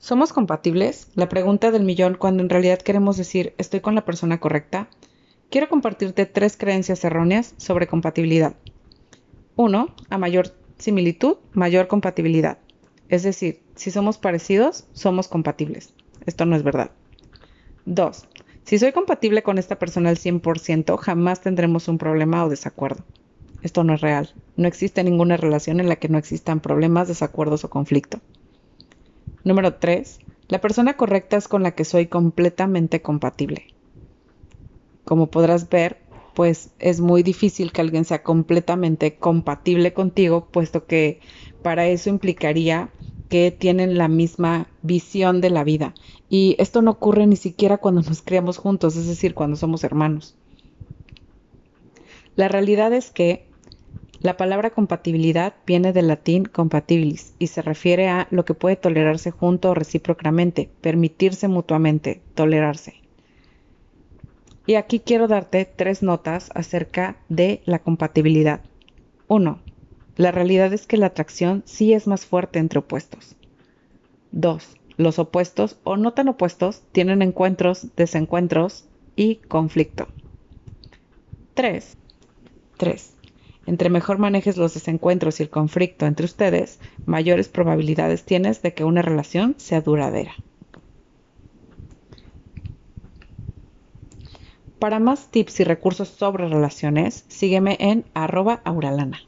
¿Somos compatibles? La pregunta del millón cuando en realidad queremos decir estoy con la persona correcta. Quiero compartirte tres creencias erróneas sobre compatibilidad. Uno, A mayor similitud, mayor compatibilidad. Es decir, si somos parecidos, somos compatibles. Esto no es verdad. 2. Si soy compatible con esta persona al 100%, jamás tendremos un problema o desacuerdo. Esto no es real. No existe ninguna relación en la que no existan problemas, desacuerdos o conflicto. Número 3. La persona correcta es con la que soy completamente compatible. Como podrás ver, pues es muy difícil que alguien sea completamente compatible contigo, puesto que para eso implicaría que tienen la misma visión de la vida. Y esto no ocurre ni siquiera cuando nos criamos juntos, es decir, cuando somos hermanos. La realidad es que la palabra compatibilidad viene del latín compatibilis y se refiere a lo que puede tolerarse junto o recíprocamente, permitirse mutuamente, tolerarse. Y aquí quiero darte tres notas acerca de la compatibilidad. 1. La realidad es que la atracción sí es más fuerte entre opuestos. 2. Los opuestos o no tan opuestos tienen encuentros, desencuentros y conflicto. 3. 3. Entre mejor manejes los desencuentros y el conflicto entre ustedes, mayores probabilidades tienes de que una relación sea duradera. Para más tips y recursos sobre relaciones, sígueme en arroba auralana.